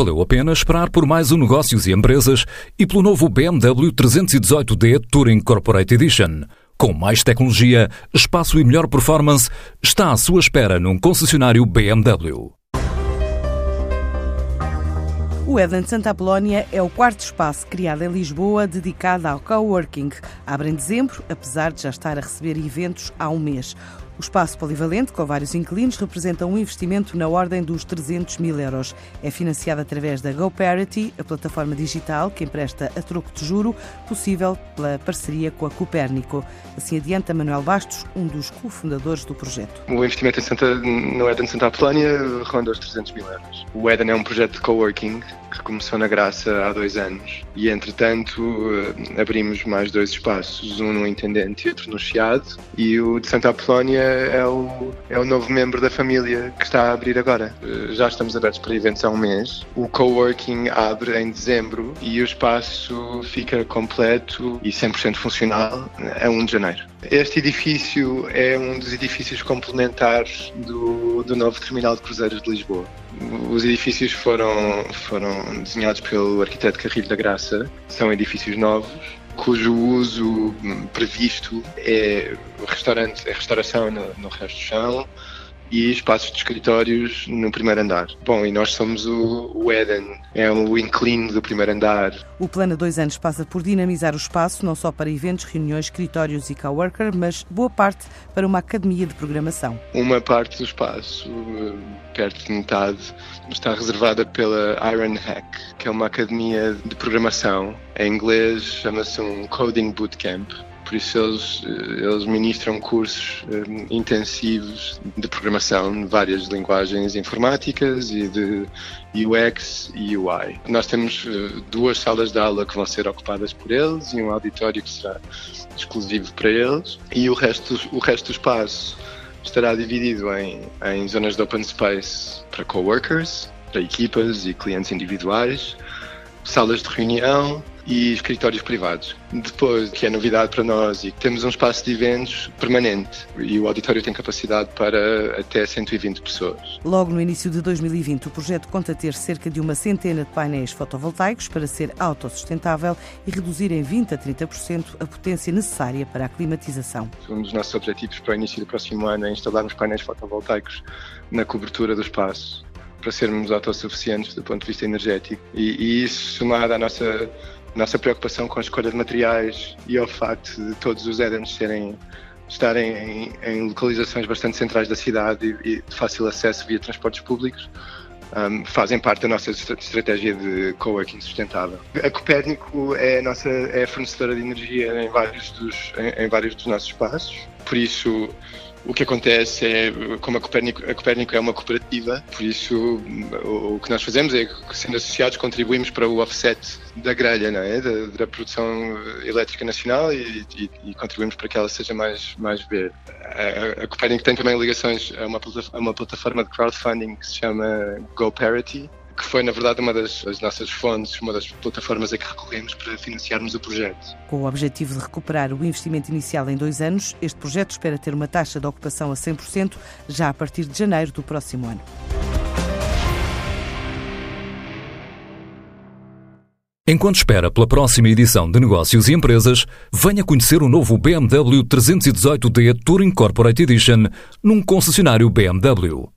valeu a pena esperar por mais um Negócios e Empresas e pelo novo BMW 318D Touring Corporate Edition. Com mais tecnologia, espaço e melhor performance, está à sua espera num concessionário BMW. O Eden Santa Apolónia é o quarto espaço criado em Lisboa dedicado ao coworking. Abre em dezembro, apesar de já estar a receber eventos há um mês. O espaço polivalente, com vários inquilinos, representa um investimento na ordem dos 300 mil euros. É financiado através da GoParity, a plataforma digital que empresta a troco de juro, possível pela parceria com a Copérnico. Assim adianta Manuel Bastos, um dos cofundadores do projeto. O investimento em Santa, no Eden Santa Apolónia ronda os 300 mil euros. O Eden é um projeto de coworking que começou na Graça há dois anos e, entretanto, eh, abrimos mais dois espaços, um no Intendente e outro no Chiado. E o de Santa Apolónia é o, é o novo membro da família que está a abrir agora. Eh, já estamos abertos para eventos há um mês. O coworking abre em dezembro e o espaço fica completo e 100% funcional a 1 de janeiro. Este edifício é um dos edifícios complementares do, do novo terminal de cruzeiros de Lisboa. Os edifícios foram, foram desenhados pelo arquiteto Carrilho da Graça, são edifícios novos, cujo uso previsto é restaurante, é restauração no, no resto do chão, e espaços de escritórios no primeiro andar. Bom, e nós somos o, o Eden, é o inclino do primeiro andar. O plano a dois anos passa por dinamizar o espaço, não só para eventos, reuniões, escritórios e coworker, mas boa parte para uma academia de programação. Uma parte do espaço, perto de metade, está reservada pela Iron Hack, que é uma academia de programação. Em inglês chama-se um Coding Bootcamp por isso eles, eh, eles ministram cursos um, eh, intensivos de programação de várias linguagens informáticas e de UX e UI. Nós temos uh, duas salas de aula que vão ser ocupadas por eles e um auditório que será exclusivo para eles e o resto, o resto do espaço estará dividido em, em zonas de open space para coworkers, para equipas e clientes individuais, salas de reunião, e escritórios privados. Depois, que é novidade para nós, e temos um espaço de eventos permanente e o auditório tem capacidade para até 120 pessoas. Logo no início de 2020, o projeto conta ter cerca de uma centena de painéis fotovoltaicos para ser autossustentável e reduzir em 20 a 30% a potência necessária para a climatização. Um dos nossos objetivos para o início do próximo ano é instalarmos painéis fotovoltaicos na cobertura do espaço para sermos autossuficientes do ponto de vista energético. E, e isso, somado à nossa nossa preocupação com a escolha de materiais e ao facto de todos os Edens serem estarem em, em, localizações bastante centrais da cidade e, e de fácil acesso via transportes públicos, um, fazem parte da nossa estratégia de coworking sustentável. A Copérnico é a nossa é a fornecedora de energia em vários dos em, em vários dos nossos espaços, por isso o que acontece é, como a Copérnico, a Copérnico é uma cooperativa, por isso o, que nós fazemos é que, sendo associados, contribuímos para o offset da grelha, não é? da, da produção elétrica nacional e, e, e, contribuímos para que ela seja mais, mais verde. A, a Copérnico tem também ligações a uma, a uma plataforma de crowdfunding que se chama GoParity, que foi, na verdade, uma das, das, nossas fontes, uma das plataformas a que recorremos para financiarmos o projeto. Com o objetivo de recuperar o investimento inicial em dois anos, este projeto espera ter uma taxa de ocupação a 100% já a partir de janeiro do próximo ano. Enquanto espera pela próxima edição de Negócios e Empresas, venha conhecer o novo BMW 318D Touring Corporate Edition num concessionário BMW.